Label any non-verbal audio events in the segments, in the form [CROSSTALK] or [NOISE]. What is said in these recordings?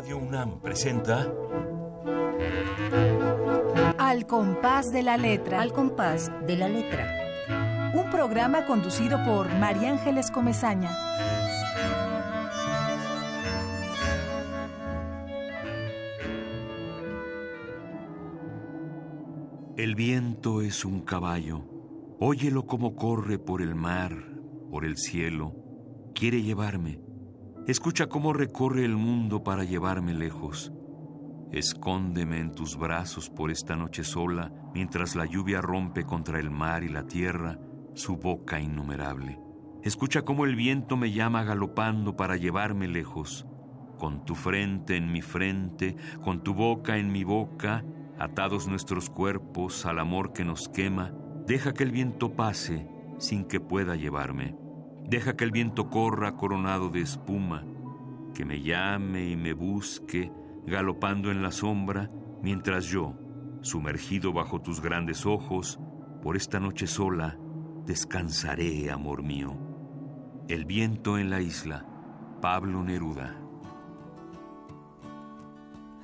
Radio UNAM presenta Al compás de la letra. Al compás de la letra. Un programa conducido por María Ángeles Comezaña. El viento es un caballo. Óyelo como corre por el mar, por el cielo. Quiere llevarme. Escucha cómo recorre el mundo para llevarme lejos. Escóndeme en tus brazos por esta noche sola, mientras la lluvia rompe contra el mar y la tierra su boca innumerable. Escucha cómo el viento me llama galopando para llevarme lejos. Con tu frente en mi frente, con tu boca en mi boca, atados nuestros cuerpos al amor que nos quema, deja que el viento pase sin que pueda llevarme. Deja que el viento corra coronado de espuma, que me llame y me busque, galopando en la sombra, mientras yo, sumergido bajo tus grandes ojos, por esta noche sola, descansaré, amor mío. El viento en la isla, Pablo Neruda.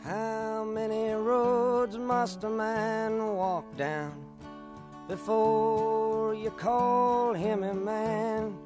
How many roads must a man walk down before you call him a man?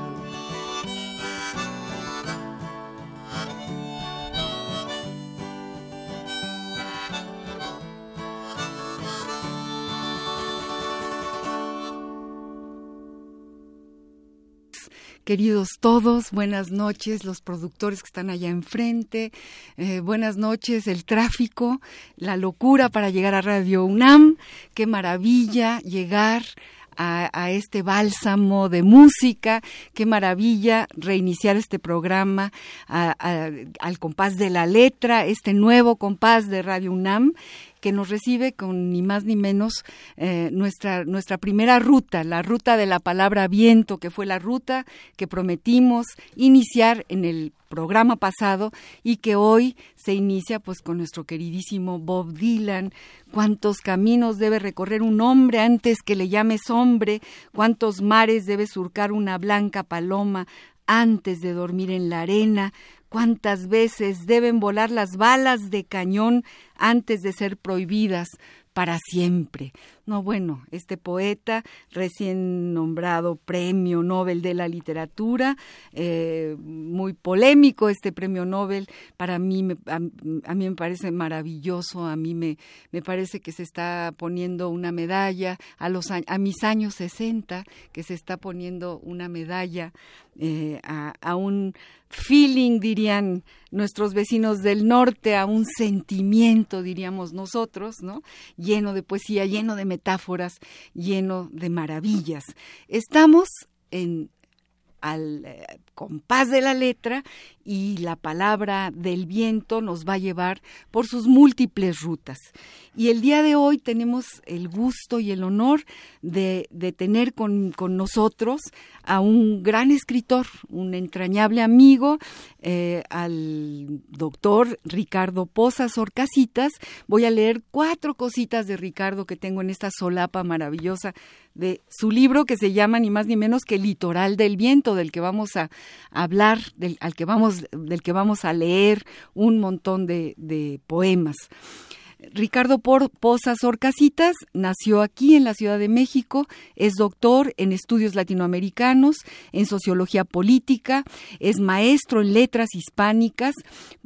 Queridos todos, buenas noches, los productores que están allá enfrente, eh, buenas noches, el tráfico, la locura para llegar a Radio UNAM, qué maravilla llegar a, este bálsamo de música. Qué maravilla reiniciar este programa al compás de la letra, este nuevo compás de Radio UNAM que nos recibe con ni más ni menos eh, nuestra, nuestra primera ruta, la ruta de la palabra viento, que fue la ruta que prometimos iniciar en el programa pasado y que hoy se inicia pues con nuestro queridísimo Bob Dylan. Cuántos caminos debe recorrer un hombre antes que le llames hombre, cuántos mares debe surcar una blanca paloma antes de dormir en la arena, cuántas veces deben volar las balas de cañón antes de ser prohibidas para siempre. No, bueno, este poeta recién nombrado Premio Nobel de la Literatura, eh, muy polémico este Premio Nobel, para mí, me, a, mí me parece maravilloso, a mí me, me parece que se está poniendo una medalla a, los, a mis años 60, que se está poniendo una medalla eh, a, un feeling, dirían nuestros vecinos del norte, a un sentimiento, diríamos nosotros, ¿no? Lleno de poesía, lleno de metáforas, lleno de maravillas. Estamos en al eh, compás de la letra y la palabra del viento nos va a llevar por sus múltiples rutas. Y el día de hoy tenemos el gusto y el honor de, tener con, nosotros a un gran escritor, un entrañable amigo, eh, al doctor Ricardo Pozas Orcasitas. Voy a leer cuatro cositas de Ricardo que tengo en esta solapa maravillosa de su libro que se llama ni más ni menos que Litoral del Viento, del que vamos a hablar, del, al que vamos, del que vamos a leer un montón de, de poemas. Ricardo Pozas Orcasitas nació aquí en la Ciudad de México, es doctor en estudios latinoamericanos, en sociología política, es maestro en letras hispánicas,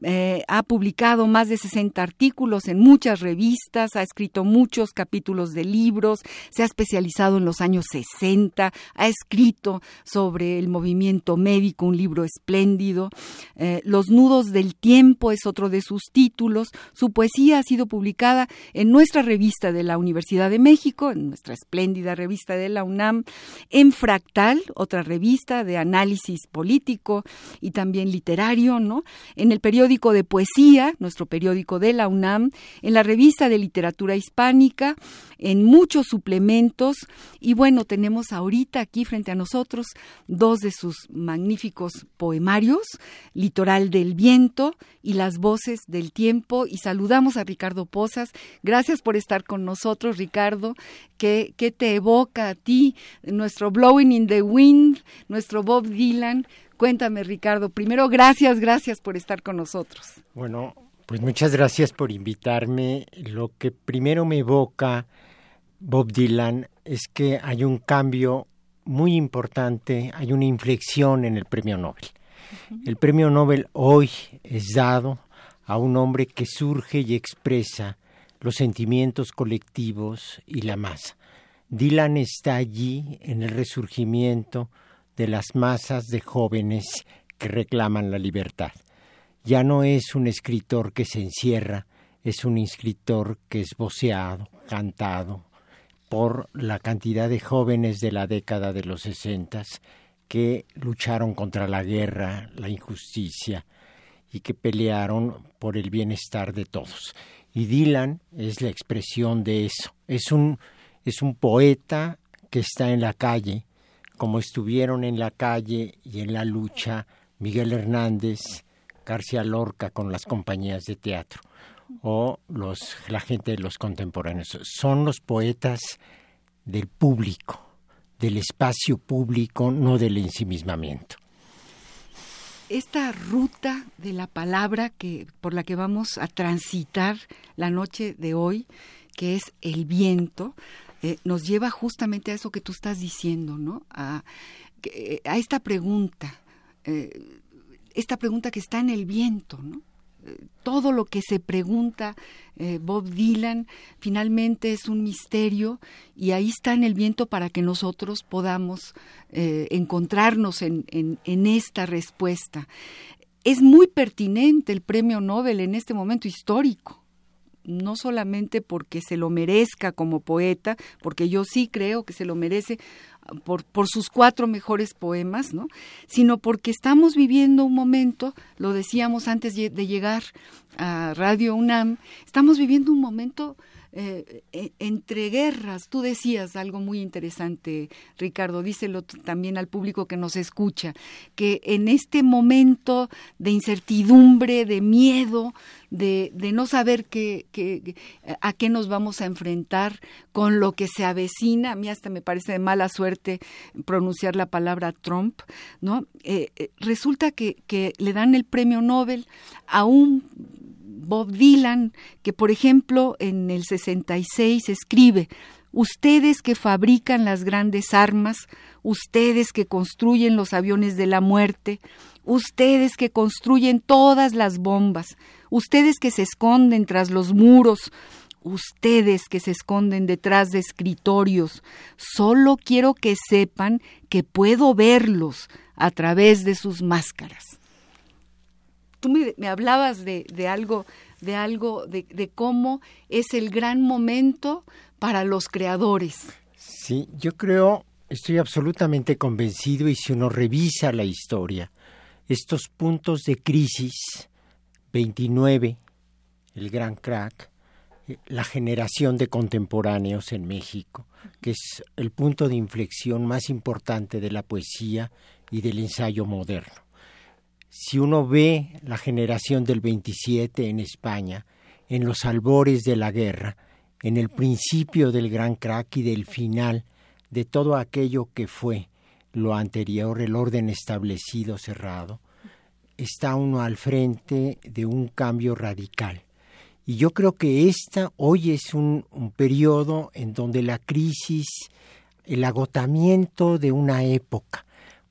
eh, ha publicado más de 60 artículos en muchas revistas, ha escrito muchos capítulos de libros, se ha especializado en los años 60, ha escrito sobre el movimiento médico, un libro espléndido. Eh, los nudos del tiempo es otro de sus títulos. Su poesía ha sido publicada publicada en nuestra revista de la Universidad de México, en nuestra espléndida revista de la UNAM, en Fractal, otra revista de análisis político y también literario, ¿no? En el periódico de poesía, nuestro periódico de la UNAM, en la revista de literatura hispánica, en muchos suplementos y bueno, tenemos ahorita aquí frente a nosotros dos de sus magníficos poemarios, Litoral del Viento y Las Voces del Tiempo y saludamos a Ricardo Gracias por estar con nosotros, Ricardo. ¿Qué, qué te evoca a ti nuestro Blowing in the Wind, nuestro Bob Dylan? Cuéntame, Ricardo. Primero, gracias, gracias por estar con nosotros. Bueno, pues muchas gracias por invitarme. Lo que primero me evoca Bob Dylan es que hay un cambio muy importante, hay una inflexión en el premio Nobel. El premio Nobel hoy es dado a un hombre que surge y expresa los sentimientos colectivos y la masa. Dylan está allí en el resurgimiento de las masas de jóvenes que reclaman la libertad. Ya no es un escritor que se encierra, es un escritor que es voceado, cantado, por la cantidad de jóvenes de la década de los sesentas que lucharon contra la guerra, la injusticia y que pelearon por el bienestar de todos. Y Dylan es la expresión de eso. Es un, es un poeta que está en la calle, como estuvieron en la calle y en la lucha Miguel Hernández, García Lorca con las compañías de teatro o los, la gente de los contemporáneos. Son los poetas del público, del espacio público, no del ensimismamiento. Esta ruta de la palabra que por la que vamos a transitar la noche de hoy, que es el viento, eh, nos lleva justamente a eso que tú estás diciendo, ¿no? A, a esta pregunta, eh, esta pregunta que está en el viento, ¿no? Todo lo que se pregunta eh, Bob Dylan finalmente es un misterio y ahí está en el viento para que nosotros podamos eh, encontrarnos en, en esta respuesta. Es muy pertinente el premio Nobel en este momento histórico no solamente porque se lo merezca como poeta, porque yo sí creo que se lo merece por, por sus cuatro mejores poemas, ¿no? sino porque estamos viviendo un momento, lo decíamos antes de llegar a Radio UNAM, estamos viviendo un momento eh, e, entre guerras. Tú decías algo muy interesante, Ricardo, díselo también al público que nos escucha, que en este momento de incertidumbre, de miedo, de, no saber qué, a qué nos vamos a enfrentar con lo que se avecina, a mí hasta me parece de mala suerte pronunciar la palabra Trump, ¿no? Eh, eh, resulta que le dan el premio Nobel a un Bob Dylan, que por ejemplo en el 66 escribe ustedes que fabrican las grandes armas, ustedes que construyen los aviones de la muerte, ustedes que construyen todas las bombas, ustedes que se esconden tras los muros, ustedes que se esconden detrás de escritorios, solo quiero que sepan que puedo verlos a través de sus máscaras. Tú me, hablabas de, algo, de algo, de, de cómo es el gran momento para los creadores. Sí, yo creo, estoy absolutamente convencido y si uno revisa la historia, estos puntos de crisis, 29, el gran crack, la generación de contemporáneos en México, que es el punto de inflexión más importante de la poesía y del ensayo moderno. Si uno ve la generación del 27 en España, en los albores de la guerra, en el principio del gran crack y del final de todo aquello que fue lo anterior, el orden establecido cerrado, está uno al frente de un cambio radical. Y yo creo que esta hoy es un, un periodo en donde la crisis, el agotamiento de una época,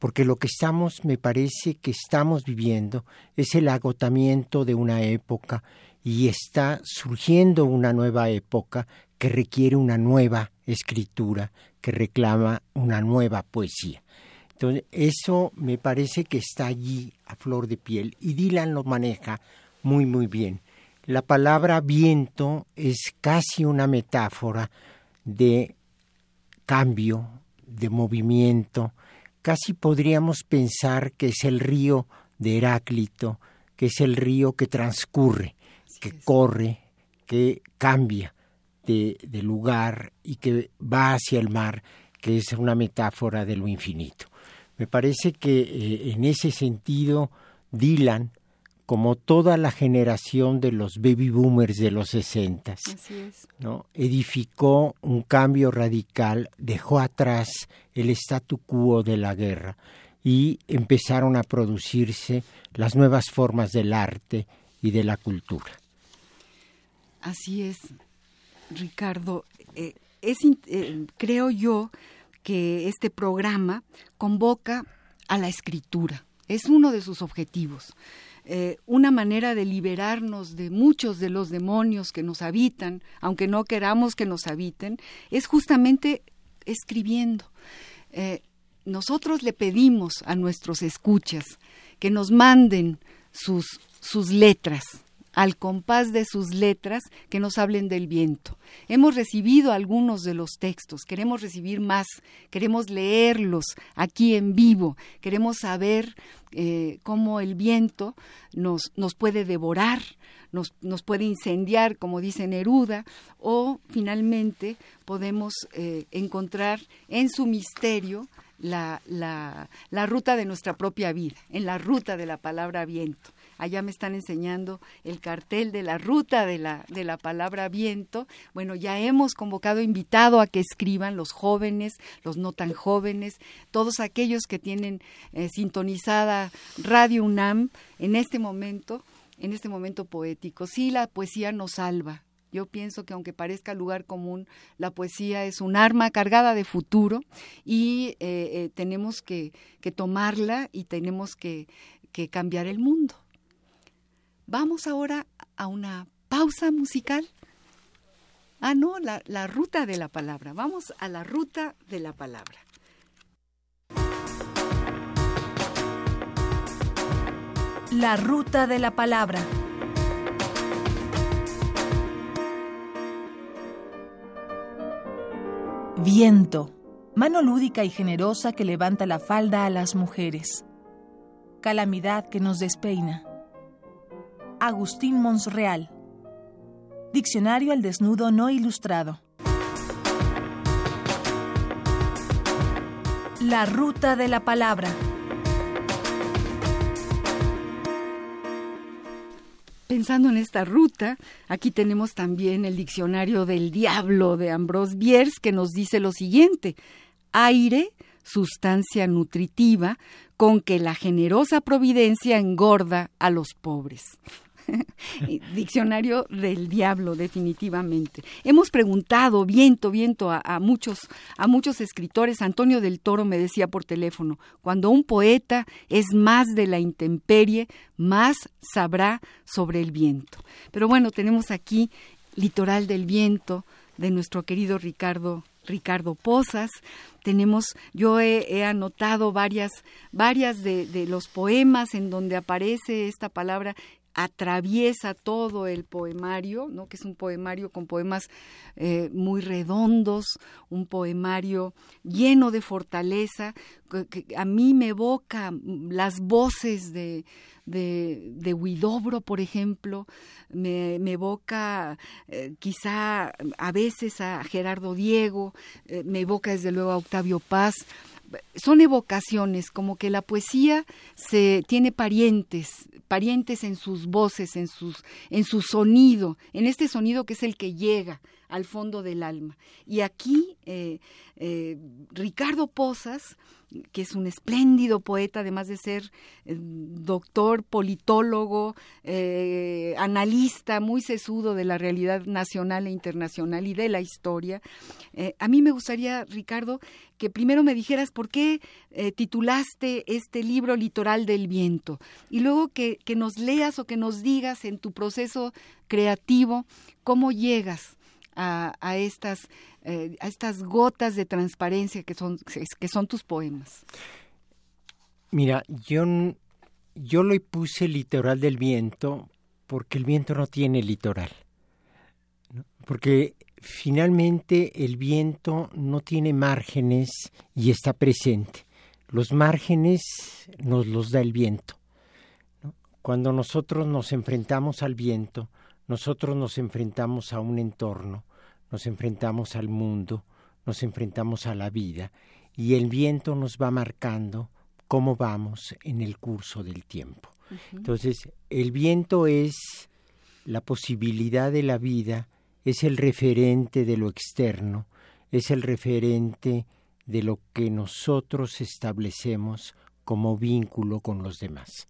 porque lo que estamos, me parece que estamos viviendo, es el agotamiento de una época y está surgiendo una nueva época que requiere una nueva escritura, que reclama una nueva poesía. Entonces, eso me parece que está allí a flor de piel y Dylan lo maneja muy, muy bien. La palabra viento es casi una metáfora de cambio, de movimiento. Casi podríamos pensar que es el río de Heráclito, que es el río que transcurre, que corre, que cambia de, de, lugar y que va hacia el mar, que es una metáfora de lo infinito. Me parece que eh, en ese sentido Dylan como toda la generación de los baby boomers de los sesentas, ¿no? edificó un cambio radical, dejó atrás el statu quo de la guerra y empezaron a producirse las nuevas formas del arte y de la cultura. Así es, Ricardo. Eh, es, eh, creo yo que este programa convoca a la escritura. Es uno de sus objetivos. Eh, una manera de liberarnos de muchos de los demonios que nos habitan, aunque no queramos que nos habiten, es justamente escribiendo. Eh, nosotros le pedimos a nuestros escuchas que nos manden sus, sus letras, al compás de sus letras que nos hablen del viento. Hemos recibido algunos de los textos, queremos recibir más, queremos leerlos aquí en vivo, queremos saber eh, cómo el viento nos, nos puede devorar, nos, nos, puede incendiar, como dice Neruda, o finalmente podemos eh, encontrar en su misterio la, la, la ruta de nuestra propia vida, en la ruta de la palabra viento allá me están enseñando el cartel de la ruta de la, de la palabra viento. Bueno, ya hemos convocado, invitado a que escriban los jóvenes, los no tan jóvenes, todos aquellos que tienen eh, sintonizada Radio UNAM en este momento, en este momento poético. Sí, la poesía nos salva, yo pienso que aunque parezca lugar común, la poesía es un arma cargada de futuro y eh, eh, tenemos que, tomarla y tenemos que cambiar el mundo. Vamos ahora a una pausa musical. Ah, no, la, ruta de la palabra. Vamos a la ruta de la palabra. La ruta de la palabra. Viento, mano lúdica y generosa que levanta la falda a las mujeres. Calamidad que nos despeina Agustín Monsreal. Diccionario al desnudo no ilustrado. La ruta de la palabra. Pensando en esta ruta, aquí tenemos también el diccionario del diablo de Ambrose Bierce que nos dice lo siguiente: aire, sustancia nutritiva con que la generosa providencia engorda a los pobres. [LAUGHS] Diccionario del diablo, definitivamente. Hemos preguntado, viento, viento, a, muchos, a muchos escritores. Antonio del Toro me decía por teléfono, cuando un poeta es más de la intemperie, más sabrá sobre el viento. Pero bueno, tenemos aquí Litoral del Viento de nuestro querido Ricardo Ricardo Pozas. Tenemos, yo he, anotado varias, varias de, de, los poemas en donde aparece esta palabra atraviesa todo el poemario, ¿no? que es un poemario con poemas eh, muy redondos, un poemario lleno de fortaleza, que, a mí me evoca las voces de, de, de Huidobro, por ejemplo, me, me evoca eh, quizá a veces a Gerardo Diego, eh, me evoca desde luego a Octavio Paz, son evocaciones, como que la poesía se tiene parientes, parientes en sus voces, en sus, en su sonido, en este sonido que es el que llega al fondo del alma. Y aquí eh, eh, Ricardo Pozas que es un espléndido poeta, además de ser eh, doctor, politólogo, eh, analista muy sesudo de la realidad nacional e internacional y de la historia. Eh, a mí me gustaría, Ricardo, que primero me dijeras por qué titulaste este libro Litoral del Viento y luego que, que nos leas o que nos digas en tu proceso creativo cómo llegas a, estas, eh, a estas gotas de transparencia que son, que son tus poemas? Mira, yo, yo le puse litoral del viento porque el viento no tiene litoral. Porque finalmente el viento no tiene márgenes y está presente. Los márgenes nos los da el viento. Cuando nosotros nos enfrentamos al viento, nosotros nos enfrentamos a un entorno, nos enfrentamos al mundo, nos enfrentamos a la vida y el viento nos va marcando cómo vamos en el curso del tiempo. Entonces, el viento es la posibilidad de la vida, es el referente de lo externo, es el referente de lo que nosotros establecemos como vínculo con los demás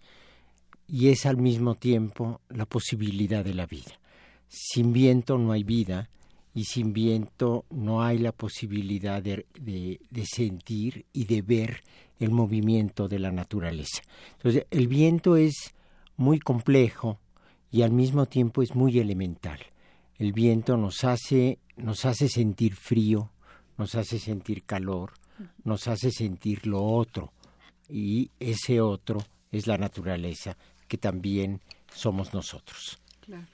y es al mismo tiempo la posibilidad de la vida. Sin viento no hay vida y sin viento no hay la posibilidad de, sentir y de ver el movimiento de la naturaleza. Entonces, el viento es muy complejo y al mismo tiempo es muy elemental. El viento nos hace, nos hace sentir frío, nos hace sentir calor, nos hace sentir lo otro y ese otro es la naturaleza que también somos nosotros. Claro.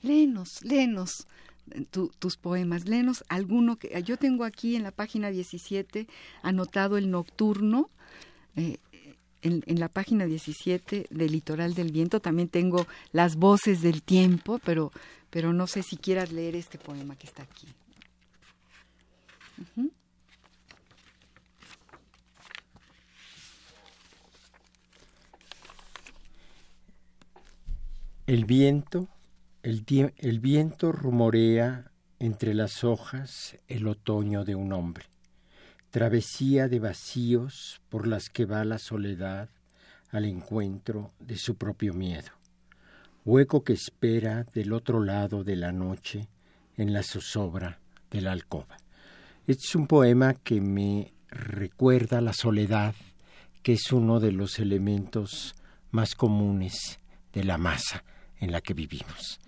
Léenos, eh, tus poemas, léenos alguno que yo tengo aquí en la página 17 anotado el nocturno. Eh, en, la página 17 del Litoral del Viento también tengo las voces del tiempo, pero, pero no sé si quieras leer este poema que está aquí. El viento, el, viento rumorea entre las hojas el otoño de un hombre, travesía de vacíos por las que va la soledad al encuentro de su propio miedo, hueco que espera del otro lado de la noche en la zozobra de la alcoba. Es un poema que me recuerda la soledad, que es uno de los elementos más comunes de la masa en la que vivimos.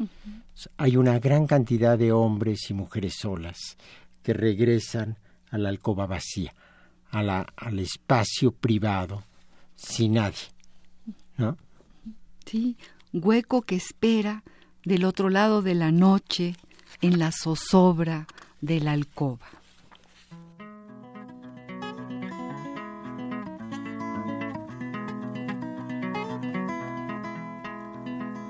Hay una gran cantidad de hombres y mujeres solas que regresan a la alcoba vacía, a la, al espacio privado, sin nadie. ¿no? Sí, hueco que espera del otro lado de la noche en la zozobra de la alcoba.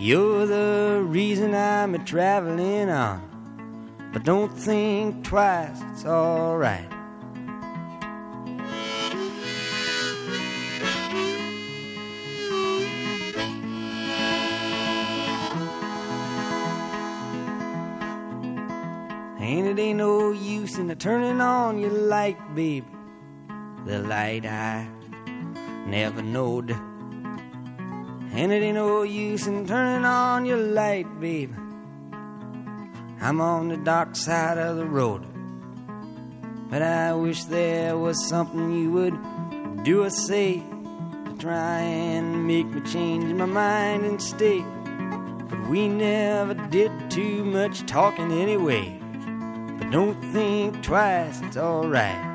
You're the reason I'm a traveling on. But don't think twice, it's alright. And it ain't no use in the turning on your light, baby. The light I never knowed. And it ain't no use in turning on your light, baby. I'm on the dark side of the road. But I wish there was something you would do or say to try and make me change my mind and stay. But we never did too much talking anyway. But don't think twice, it's alright.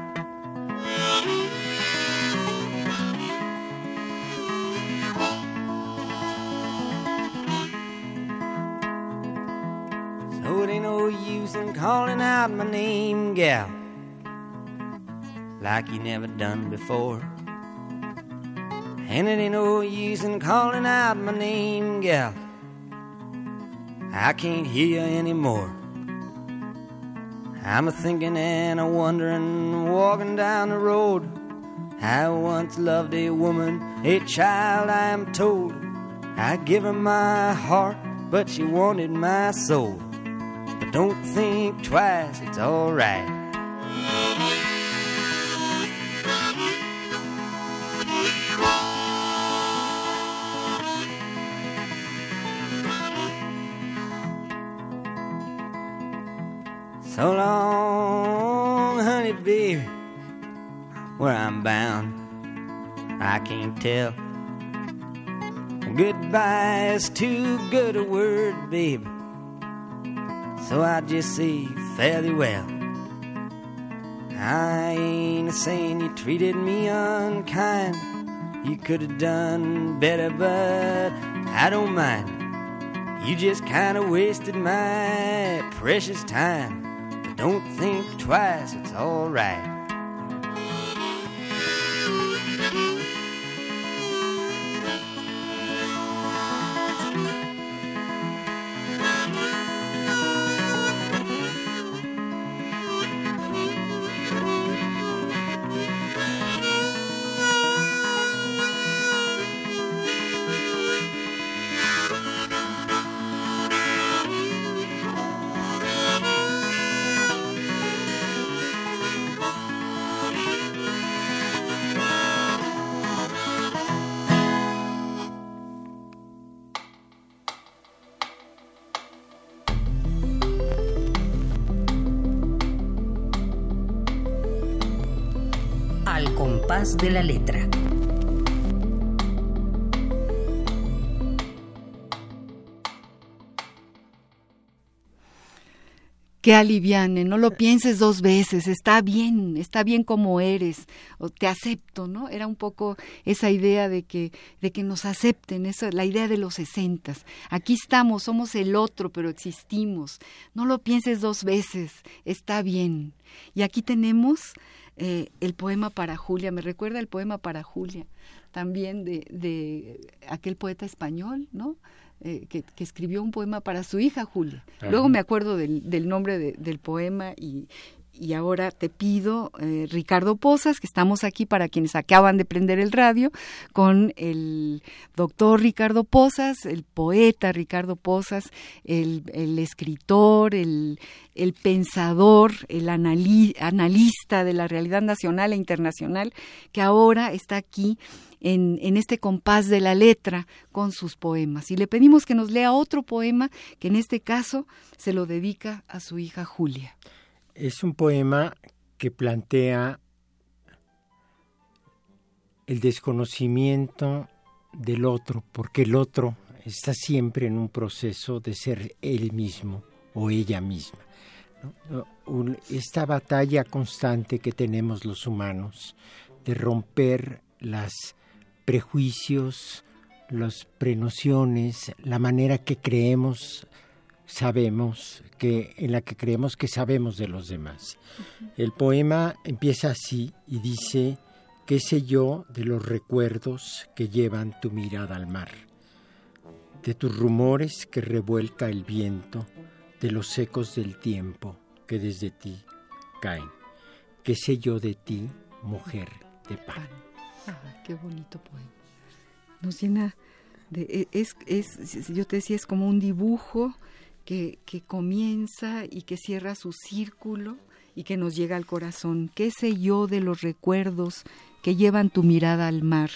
Use in calling out my name, gal, like you never done before. And it ain't no use in calling out my name, gal. I can't hear you anymore. I'm a thinking and a wondering, walking down the road. I once loved a woman, a child, I am told. I give her my heart, but she wanted my soul. But don't think twice, it's alright. So long, honey, baby, where I'm bound, I can't tell. Goodbye is too good a word, baby. So I just say fairly well. I ain't saying you treated me unkind. You could have done better, but I don't mind. You just kind of wasted my precious time. But don't think twice, it's alright. De la letra. que aliviane, no lo pienses dos veces, está bien, está bien como eres, o te acepto, ¿no? Era un poco esa idea de que, de que nos acepten, esa, la idea de los sesentas. Aquí estamos, somos el otro, pero existimos. No lo pienses dos veces, está bien. Y aquí tenemos eh, el poema para Julia, me recuerda el poema para Julia, también de, de aquel poeta español, ¿no? Eh, que, que, escribió un poema para su hija Julia. Luego me acuerdo del, del nombre de, del poema y, y, ahora te pido, eh, Ricardo Posas, que estamos aquí para quienes acaban de prender el radio, con el doctor Ricardo Posas, el poeta Ricardo Posas, el, escritor, el, pensador, el anali analista de la realidad nacional e internacional, que ahora está aquí en, en, este compás de la letra con sus poemas. Y le pedimos que nos lea otro poema que en este caso se lo dedica a su hija Julia. Es un poema que plantea el desconocimiento del otro, porque el otro está siempre en un proceso de ser él mismo o ella misma. Esta batalla constante que tenemos los humanos de romper las prejuicios, las prenociones, la manera que creemos sabemos que en la que creemos que sabemos de los demás. Uh -huh. El poema empieza así y dice qué sé yo de los recuerdos que llevan tu mirada al mar, de tus rumores que revuelca el viento, de los ecos del tiempo, que desde ti caen. ¿Qué sé yo de ti, mujer de pan? Ah, qué bonito poema. Nos llena de... E, es, es, yo te decía, es como un dibujo que, que comienza y que cierra su círculo y que nos llega al corazón. ¿Qué sé yo de los recuerdos que llevan tu mirada al mar?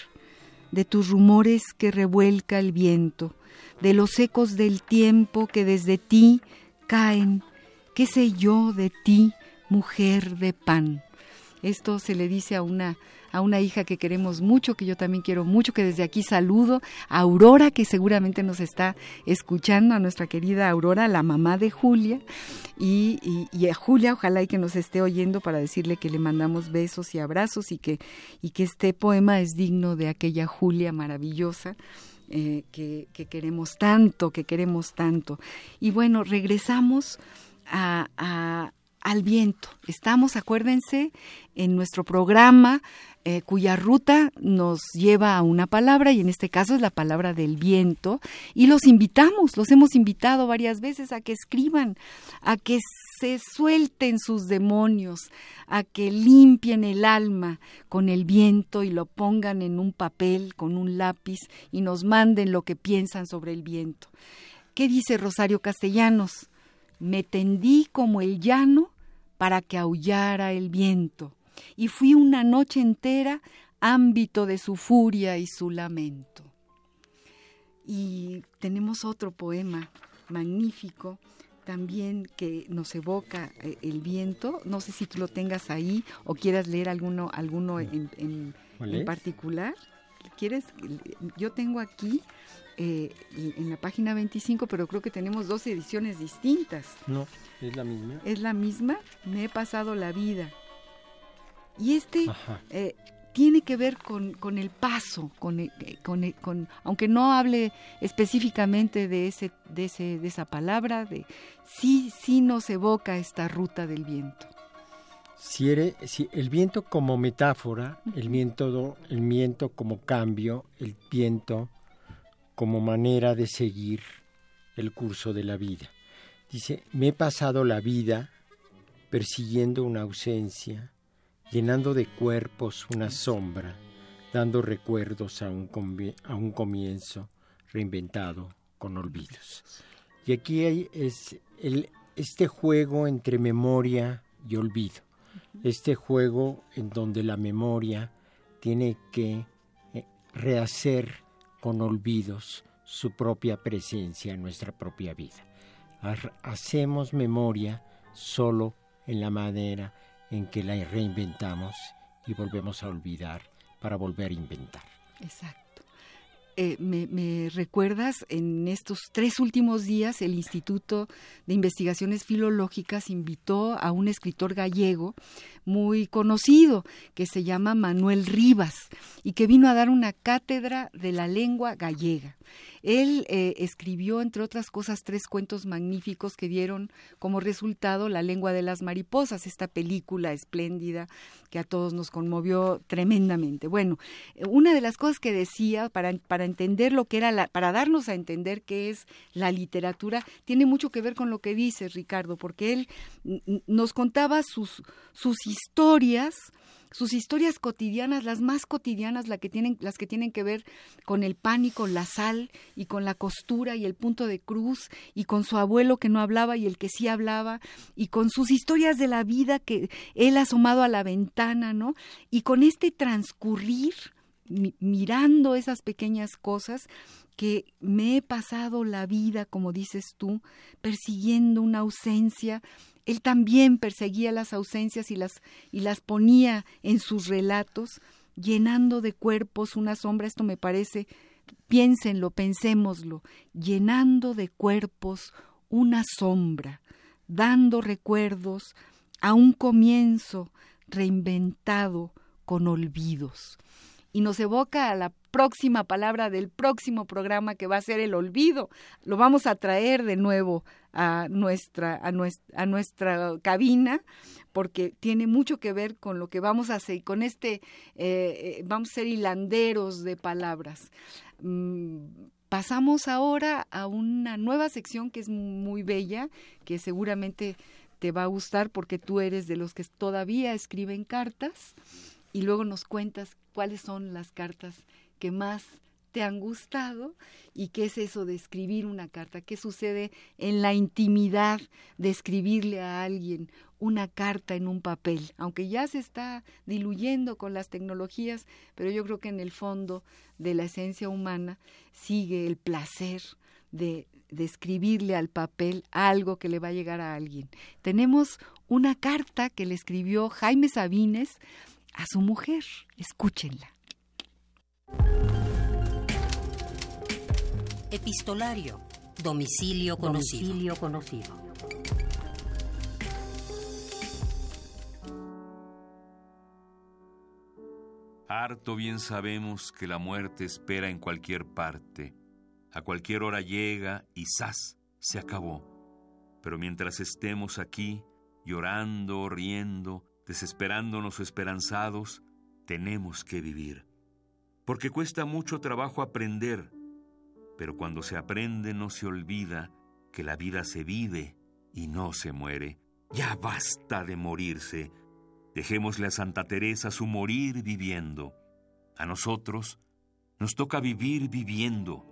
De tus rumores que revuelca el viento, de los ecos del tiempo que desde ti caen. ¿Qué sé yo de ti, mujer de pan? Esto se le dice a una a una hija que queremos mucho, que yo también quiero mucho, que desde aquí saludo, a Aurora, que seguramente nos está escuchando, a nuestra querida Aurora, la mamá de Julia, y, a Julia, ojalá y que nos esté oyendo para decirle que le mandamos besos y abrazos y que, y que este poema es digno de aquella Julia maravillosa. Eh, que, queremos tanto, que queremos tanto. Y bueno, regresamos a, al viento. Estamos, acuérdense, en nuestro programa eh, cuya ruta nos lleva a una palabra y en este caso es la palabra del viento y los invitamos, los hemos invitado varias veces a que escriban, a que se suelten sus demonios, a que limpien el alma con el viento y lo pongan en un papel con un lápiz y nos manden lo que piensan sobre el viento. ¿Qué dice Rosario Castellanos? Me tendí como el llano para que aullara el viento y fui una noche entera ámbito de su furia y su lamento. Y tenemos otro poema magnífico también que nos evoca eh, el viento. No sé si tú lo tengas ahí o quieras leer alguno, alguno en, en, particular. ¿Quieres? Yo tengo aquí eh, en la página 25, pero creo que tenemos dos ediciones distintas. No, es la misma. Es la misma. Me he pasado la vida y este eh, tiene que ver con, con el paso, con, eh, con, con, aunque no hable específicamente de, ese, de, ese, de esa palabra, de, sí, sí nos evoca esta ruta del viento. Si, si el viento como metáfora, el viento, el viento como cambio, el viento como manera de seguir el curso de la vida. Dice, me he pasado la vida persiguiendo una ausencia, llenando de cuerpos una sombra, dando recuerdos a un, a un comienzo reinventado con olvidos. Y aquí hay es el, este juego entre memoria y olvido, este juego en donde la memoria tiene que eh, rehacer con olvidos su propia presencia en nuestra propia vida. Hacemos memoria solo en la manera en que la reinventamos y volvemos a olvidar para volver a inventar. Exacto. Eh, me, recuerdas, en estos tres últimos días el Instituto de Investigaciones Filológicas invitó a un escritor gallego muy conocido que se llama Manuel Rivas y que vino a dar una cátedra de la lengua gallega. Él eh, escribió, entre otras cosas, tres cuentos magníficos que dieron como resultado La lengua de las mariposas, esta película espléndida que a todos nos conmovió tremendamente. Bueno, eh, una de las cosas que decía para, para entender lo que era, la, para darnos a entender qué es la literatura, tiene mucho que ver con lo que dice Ricardo, porque él nos contaba sus, sus historias, sus historias cotidianas, las más cotidianas, la que tienen, las que tienen que ver con el pan y con la sal y con la costura y el punto de cruz y con su abuelo que no hablaba y el que sí hablaba y con sus historias de la vida que él asomado a la ventana, ¿no? Y con este transcurrir mirando esas pequeñas cosas que me he pasado la vida, como dices tú, persiguiendo una ausencia él también perseguía las ausencias y las, y las ponía en sus relatos, llenando de cuerpos una sombra. Esto me parece, piénsenlo, pensémoslo, llenando de cuerpos una sombra, dando recuerdos a un comienzo reinventado con olvidos. Y nos evoca a la próxima palabra del próximo programa que va a ser el olvido. Lo vamos a traer de nuevo a nuestra, a nuestra, a nuestra cabina porque tiene mucho que ver con lo que vamos a hacer, con este, eh, eh, vamos a ser hilanderos de palabras. Mm, pasamos ahora a una nueva sección que es muy bella, que seguramente te va a gustar porque tú eres de los que todavía escriben cartas y luego nos cuentas cuáles son las cartas que más te han gustado y qué es eso de escribir una carta, qué sucede en la intimidad de escribirle a alguien una carta en un papel, aunque ya se está diluyendo con las tecnologías, pero yo creo que en el fondo de la esencia humana sigue el placer de, de escribirle al papel algo que le va a llegar a alguien. Tenemos una carta que le escribió Jaime Sabines a su mujer, escúchenla. Epistolario. Domicilio conocido. Domicilio conocido. Harto bien sabemos que la muerte espera en cualquier parte. A cualquier hora llega y ¡zas! se acabó. Pero mientras estemos aquí, llorando, riendo, desesperándonos o esperanzados, tenemos que vivir. Porque cuesta mucho trabajo aprender, pero cuando se aprende no se olvida que la vida se vive y no se muere. Ya basta de morirse. Dejémosle a Santa Teresa su morir viviendo. A nosotros nos toca vivir viviendo.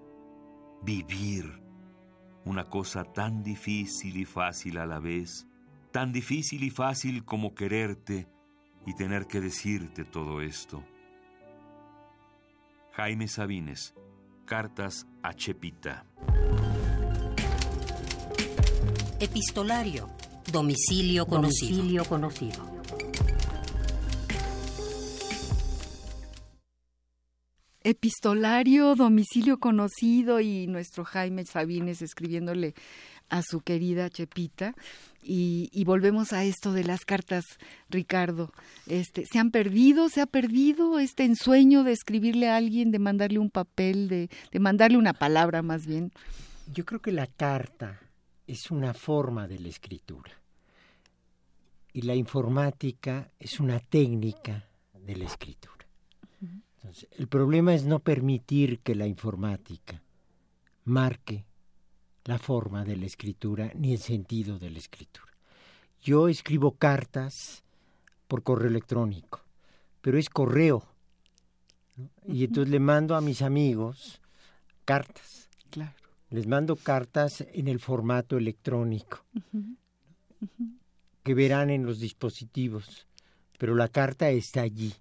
Vivir. Una cosa tan difícil y fácil a la vez. Tan difícil y fácil como quererte y tener que decirte todo esto. Jaime Sabines, Cartas a Chepita. Epistolario. Domicilio conocido. Domicilio conocido. Epistolario, domicilio conocido y nuestro Jaime Sabines escribiéndole a su querida Chepita y, y, volvemos a esto de las cartas, Ricardo. Este, se han perdido, se ha perdido este ensueño de escribirle a alguien, de mandarle un papel, de, de mandarle una palabra más bien. Yo creo que la carta es una forma de la escritura y la informática es una técnica de la escritura. Entonces, el problema es no permitir que la informática marque la forma de la escritura ni el sentido de la escritura. Yo escribo cartas por correo electrónico, pero es correo. ¿no? Y entonces le mando a mis amigos cartas. Claro. Les mando cartas en el formato electrónico uh -huh. Uh -huh. que verán en los dispositivos, pero la carta está allí.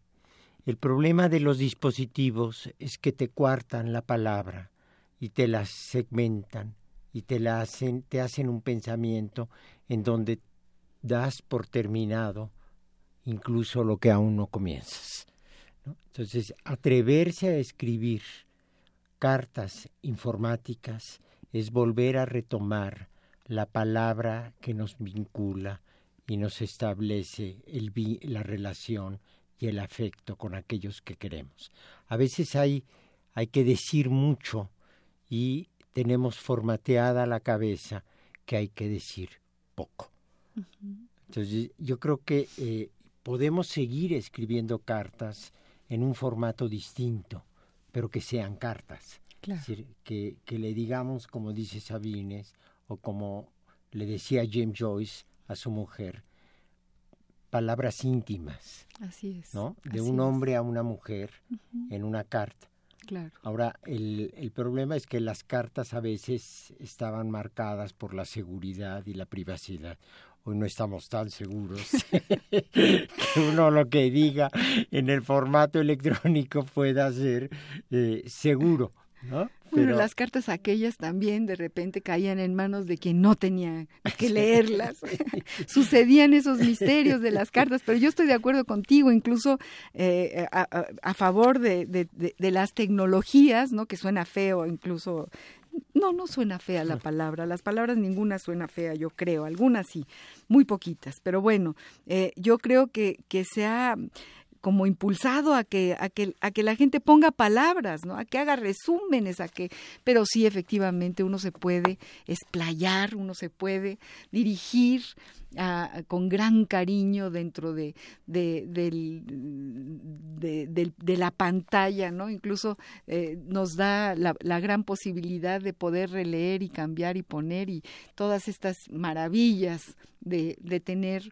El problema de los dispositivos es que te cuartan la palabra y te la segmentan y te la hacen, te hacen un pensamiento en donde das por terminado incluso lo que aún no comienzas. Entonces, atreverse a escribir cartas informáticas es volver a retomar la palabra que nos vincula y nos establece el, la relación y el afecto con aquellos que queremos. A veces hay, hay que decir mucho y tenemos formateada la cabeza que hay que decir poco. Uh -huh. Entonces yo creo que eh, podemos seguir escribiendo cartas en un formato distinto, pero que sean cartas. Claro. Es decir, que, que le digamos, como dice Sabines, o como le decía James Joyce a su mujer, palabras íntimas. Así es. ¿no? De así un hombre es. a una mujer uh -huh. en una carta. Claro. Ahora, el, el, problema es que las cartas a veces estaban marcadas por la seguridad y la privacidad. Hoy no estamos tan seguros [LAUGHS] que uno lo que diga en el formato electrónico pueda ser eh, seguro. ¿No? Bueno, las cartas aquellas también de repente caían en manos de quien no tenía que leerlas. [LAUGHS] [LAUGHS] Sucedían esos misterios de las cartas, pero yo estoy de acuerdo contigo, incluso eh, a, a, a, favor de, de, de, de, las tecnologías, ¿no? Que suena feo, incluso. No, no suena fea la palabra. Las palabras ninguna suena fea, yo creo. Algunas sí, muy poquitas. Pero bueno, eh, yo creo que, que se ha como impulsado a que, a que, a que la gente ponga palabras, ¿no? A que haga resúmenes, a que, pero sí efectivamente uno se puede explayar, uno se puede dirigir con gran cariño dentro de, de, de, la pantalla, ¿no? Incluso eh, nos da la, la, gran posibilidad de poder releer y cambiar y poner y todas estas maravillas de, de tener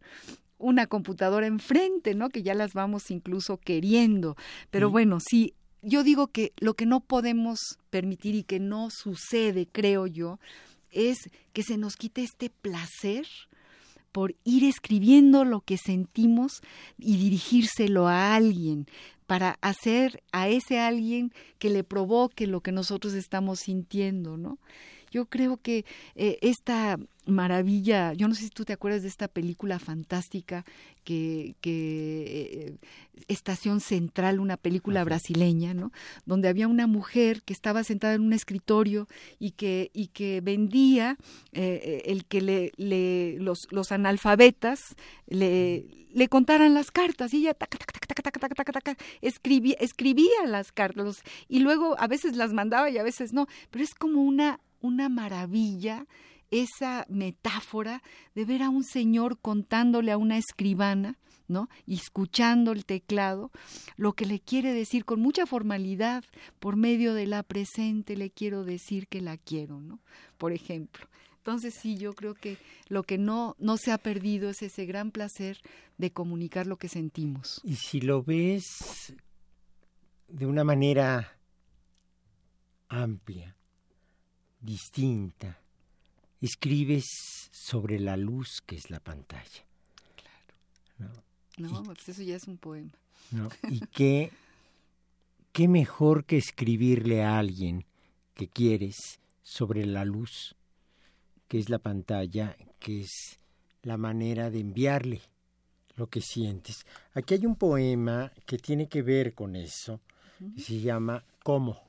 una computadora enfrente, ¿no? Que ya las vamos incluso queriendo. Pero bueno, sí, yo digo que lo que no podemos permitir y que no sucede, creo yo, es que se nos quite este placer por ir escribiendo lo que sentimos y dirigírselo a alguien, para hacer a ese alguien que le provoque lo que nosotros estamos sintiendo, ¿no? Yo creo que eh, esta maravilla, yo no sé si tú te acuerdas de esta película fantástica que, que eh, Estación Central, una película brasileña, ¿no? Donde había una mujer que estaba sentada en un escritorio y que, y que vendía eh, el que le, le los, los analfabetas le, le contaran las cartas y ella escribía, escribía las cartas y luego a veces las mandaba y a veces no, pero es como una una maravilla esa metáfora de ver a un señor contándole a una escribana, ¿no? Y escuchando el teclado, lo que le quiere decir con mucha formalidad, por medio de la presente, le quiero decir que la quiero, ¿no? Por ejemplo. Entonces sí, yo creo que lo que no, no se ha perdido es ese gran placer de comunicar lo que sentimos. Y si lo ves de una manera amplia, distinta. Escribes sobre la luz que es la pantalla. Claro. No, pues eso ya es un poema. ¿no? Y [LAUGHS] qué, qué mejor que escribirle a alguien que quieres sobre la luz, que es la pantalla, que es la manera de enviarle lo que sientes. Aquí hay un poema que tiene que ver con eso, se llama ¿Cómo?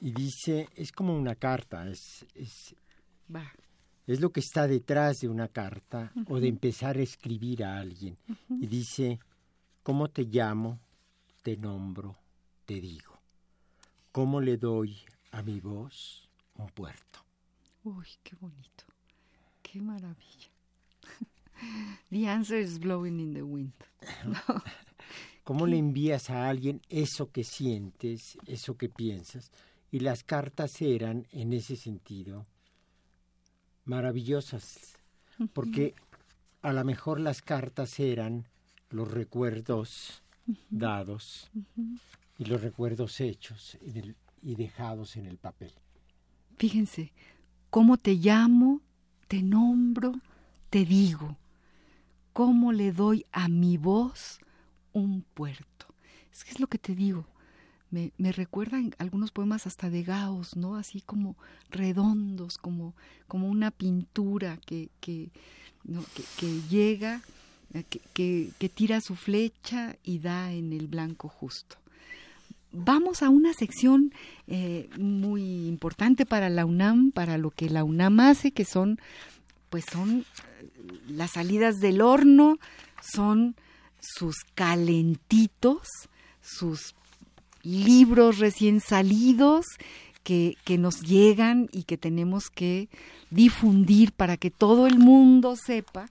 Y dice, es como una carta, es, es, es lo que está detrás de una carta o de empezar a escribir a alguien. Y dice, ¿cómo te llamo? Te nombro, te digo. ¿Cómo le doy a mi voz un puerto? Uy, qué bonito, qué maravilla. [LAUGHS] The answer is blowing in the wind. [LAUGHS] ¿Cómo le envías a alguien eso que sientes, eso que piensas? Y las cartas eran, en ese sentido, maravillosas, porque a lo mejor las cartas eran los recuerdos dados y los recuerdos hechos y dejados en el papel. Fíjense, ¿cómo te llamo? Te nombro, te digo. ¿Cómo le doy a mi voz un puerto. Es que es lo que te digo. Me, me recuerdan algunos poemas hasta de Gauss, ¿no? Así como redondos, como, como una pintura que, que, que, llega, eh, que, que tira su flecha y da en el blanco justo vamos a una sección eh, muy importante para la UNAM, para lo que la UNAM hace, que son, pues son eh, las salidas del horno, son sus calentitos, sus libros recién salidos que, que, nos llegan y que tenemos que difundir para que todo el mundo sepa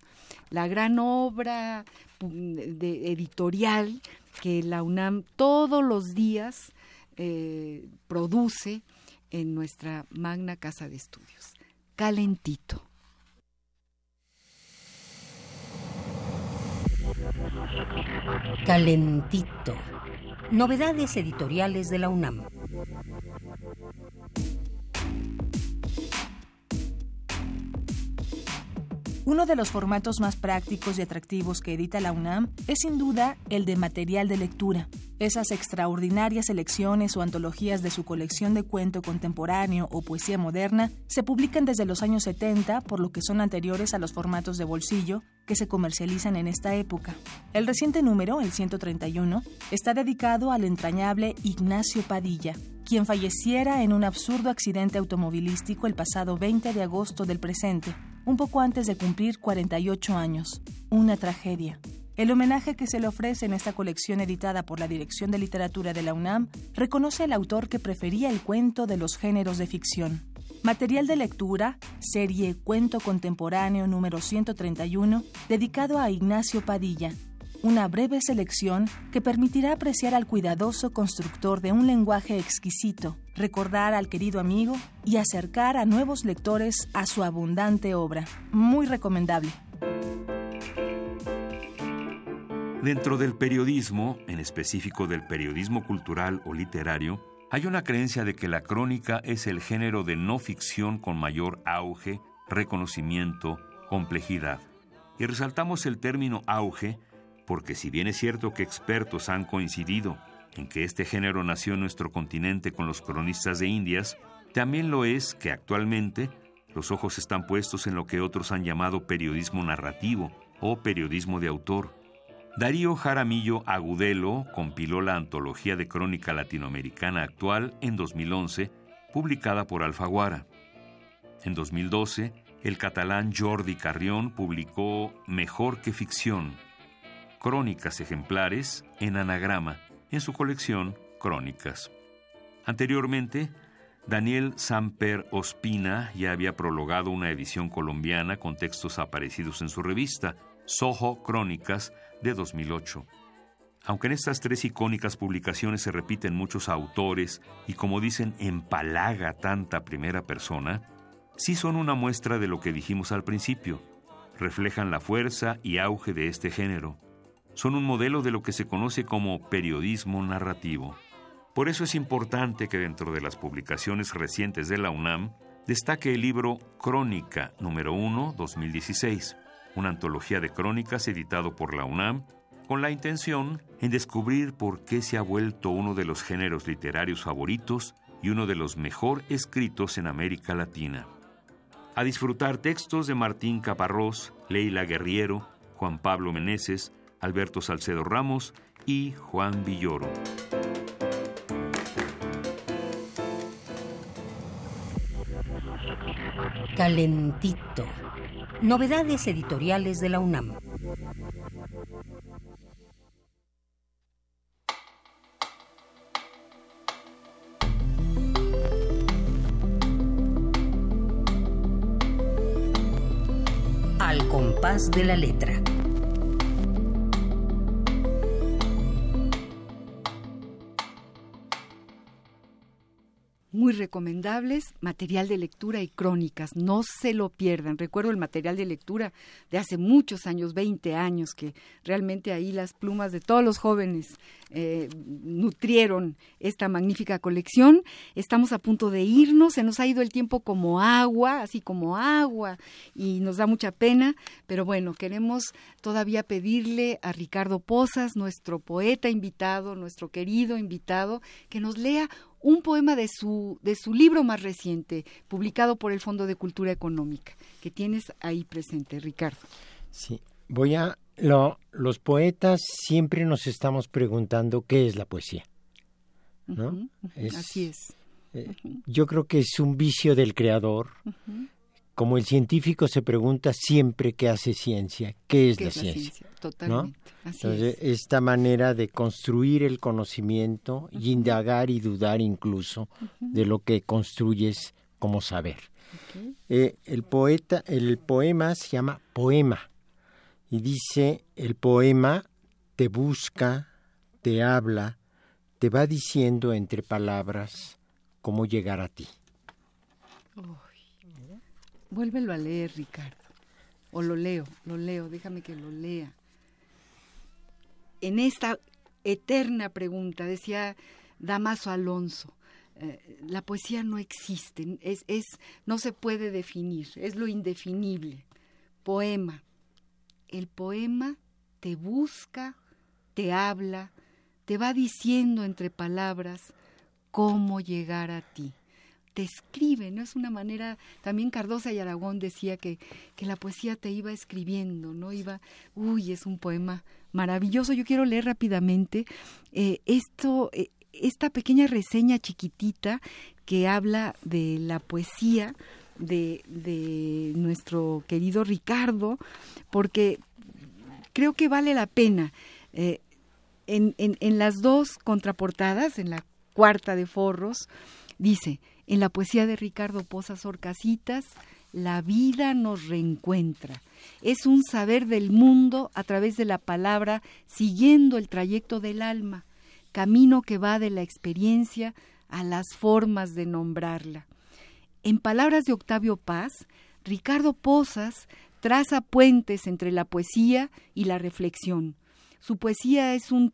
la gran obra de, editorial que la UNAM todos los días eh, produce en nuestra magna casa de estudios. Calentito. Calentito. Novedades editoriales de la UNAM. Uno de los formatos más prácticos y atractivos que edita la UNAM es sin duda el de material de lectura. Esas extraordinarias selecciones o antologías de su colección de cuento contemporáneo o poesía moderna se publican desde los años 70, por lo que son anteriores a los formatos de bolsillo que se comercializan en esta época. El reciente número, el 131, está dedicado al entrañable Ignacio Padilla, quien falleciera en un absurdo accidente automovilístico el pasado 20 de agosto del presente un poco antes de cumplir 48 años. Una tragedia. El homenaje que se le ofrece en esta colección editada por la Dirección de Literatura de la UNAM reconoce al autor que prefería el cuento de los géneros de ficción. Material de lectura, serie Cuento Contemporáneo número 131, dedicado a Ignacio Padilla. Una breve selección que permitirá apreciar al cuidadoso constructor de un lenguaje exquisito, recordar al querido amigo y acercar a nuevos lectores a su abundante obra. Muy recomendable. Dentro del periodismo, en específico del periodismo cultural o literario, hay una creencia de que la crónica es el género de no ficción con mayor auge, reconocimiento, complejidad. Y resaltamos el término auge porque si bien es cierto que expertos han coincidido en que este género nació en nuestro continente con los cronistas de Indias, también lo es que actualmente los ojos están puestos en lo que otros han llamado periodismo narrativo o periodismo de autor, Darío Jaramillo Agudelo compiló la antología de crónica latinoamericana actual en 2011, publicada por Alfaguara. En 2012, el catalán Jordi Carrión publicó Mejor que ficción, crónicas ejemplares en anagrama, en su colección Crónicas. Anteriormente, Daniel Samper Ospina ya había prologado una edición colombiana con textos aparecidos en su revista, Soho Crónicas, de 2008. Aunque en estas tres icónicas publicaciones se repiten muchos autores y como dicen empalaga tanta primera persona, sí son una muestra de lo que dijimos al principio. Reflejan la fuerza y auge de este género. Son un modelo de lo que se conoce como periodismo narrativo. Por eso es importante que dentro de las publicaciones recientes de la UNAM destaque el libro Crónica número 1 2016 una antología de crónicas editado por la UNAM, con la intención en descubrir por qué se ha vuelto uno de los géneros literarios favoritos y uno de los mejor escritos en América Latina. A disfrutar textos de Martín Caparrós, Leila Guerriero, Juan Pablo Meneses, Alberto Salcedo Ramos y Juan Villoro. Calentito Novedades editoriales de la UNAM. Al compás de la letra. Muy recomendables, material de lectura y crónicas, no se lo pierdan. Recuerdo el material de lectura de hace muchos años, 20 años, que realmente ahí las plumas de todos los jóvenes eh, nutrieron esta magnífica colección. Estamos a punto de irnos, se nos ha ido el tiempo como agua, así como agua, y nos da mucha pena, pero bueno, queremos todavía pedirle a Ricardo Pozas, nuestro poeta invitado, nuestro querido invitado, que nos lea un poema de su, de su libro más reciente, publicado por el Fondo de Cultura Económica, que tienes ahí presente, Ricardo. Sí, voy a... Lo, los poetas siempre nos estamos preguntando qué es la poesía. ¿no? así es. Eh, yo creo que es un vicio del creador. Como el científico se pregunta siempre qué hace ciencia, qué es la ciencia. Totalmente. Entonces, esta manera de construir el conocimiento y indagar y dudar incluso de lo que construyes como saber. Eh, el poeta, el poema se llama poema y dice el poema te busca, te habla, te va diciendo entre palabras cómo llegar a ti. Vuélvelo a leer, Ricardo. O lo leo, lo leo, déjame que lo lea en esta eterna pregunta, decía Damaso Alonso, eh, la poesía no existe, es, es, no se puede definir, es lo indefinible. Poema. El poema te busca, te habla, te va diciendo entre palabras cómo llegar a ti te escribe, ¿no? Es una manera, también Cardosa y Aragón decía que, que la poesía te iba escribiendo, ¿no? Iba, uy, es un poema maravilloso. Yo quiero leer rápidamente eh, esto, eh, esta pequeña reseña chiquitita que habla de la poesía de, nuestro querido Ricardo, porque creo que vale la pena. Eh, en, en las dos contraportadas, en la cuarta de Forros, dice, en la poesía de Ricardo Pozas Orcasitas, la vida nos reencuentra. Es un saber del mundo a través de la palabra, siguiendo el trayecto del alma, camino que va de la experiencia a las formas de nombrarla. En palabras de Octavio Paz, Ricardo Pozas traza puentes entre la poesía y la reflexión. Su poesía es un,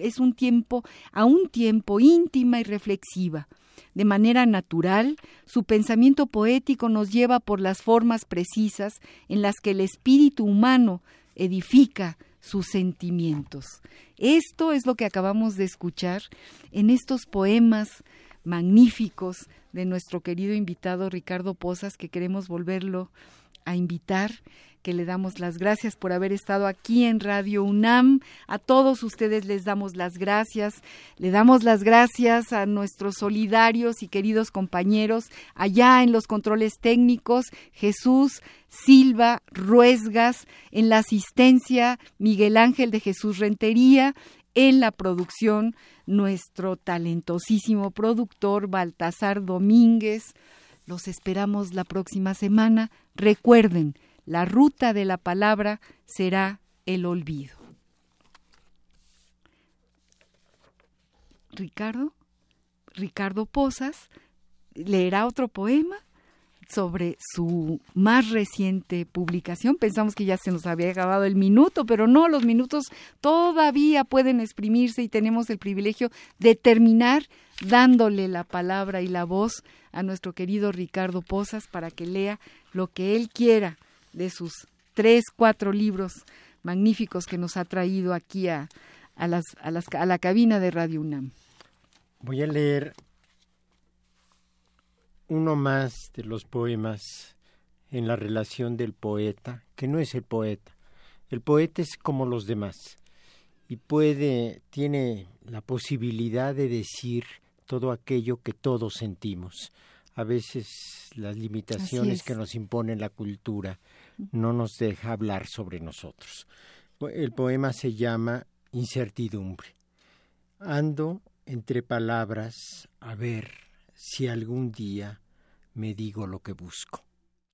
es un tiempo, a un tiempo íntima y reflexiva de manera natural, su pensamiento poético nos lleva por las formas precisas en las que el espíritu humano edifica sus sentimientos. Esto es lo que acabamos de escuchar en estos poemas magníficos de nuestro querido invitado Ricardo Pozas, que queremos volverlo a invitar que le damos las gracias por haber estado aquí en Radio UNAM. A todos ustedes les damos las gracias. Le damos las gracias a nuestros solidarios y queridos compañeros allá en los controles técnicos, Jesús Silva Ruesgas, en la asistencia Miguel Ángel de Jesús Rentería, en la producción nuestro talentosísimo productor Baltasar Domínguez. Los esperamos la próxima semana. Recuerden, la ruta de la palabra será el olvido. Ricardo, Ricardo Posas, leerá otro poema sobre su más reciente publicación. Pensamos que ya se nos había acabado el minuto, pero no, los minutos todavía pueden exprimirse y tenemos el privilegio de terminar dándole la palabra y la voz a nuestro querido Ricardo Posas para que lea lo que él quiera de sus tres, cuatro libros magníficos que nos ha traído aquí a, a, las, a, las, a la cabina de Radio UNAM. Voy a leer uno más de los poemas en la relación del poeta, que no es el poeta. El poeta es como los demás y puede, tiene la posibilidad de decir todo aquello que todos sentimos. A veces las limitaciones que nos impone la cultura no nos deja hablar sobre nosotros. El poema se llama Incertidumbre. Ando entre palabras a ver si algún día me digo lo que busco.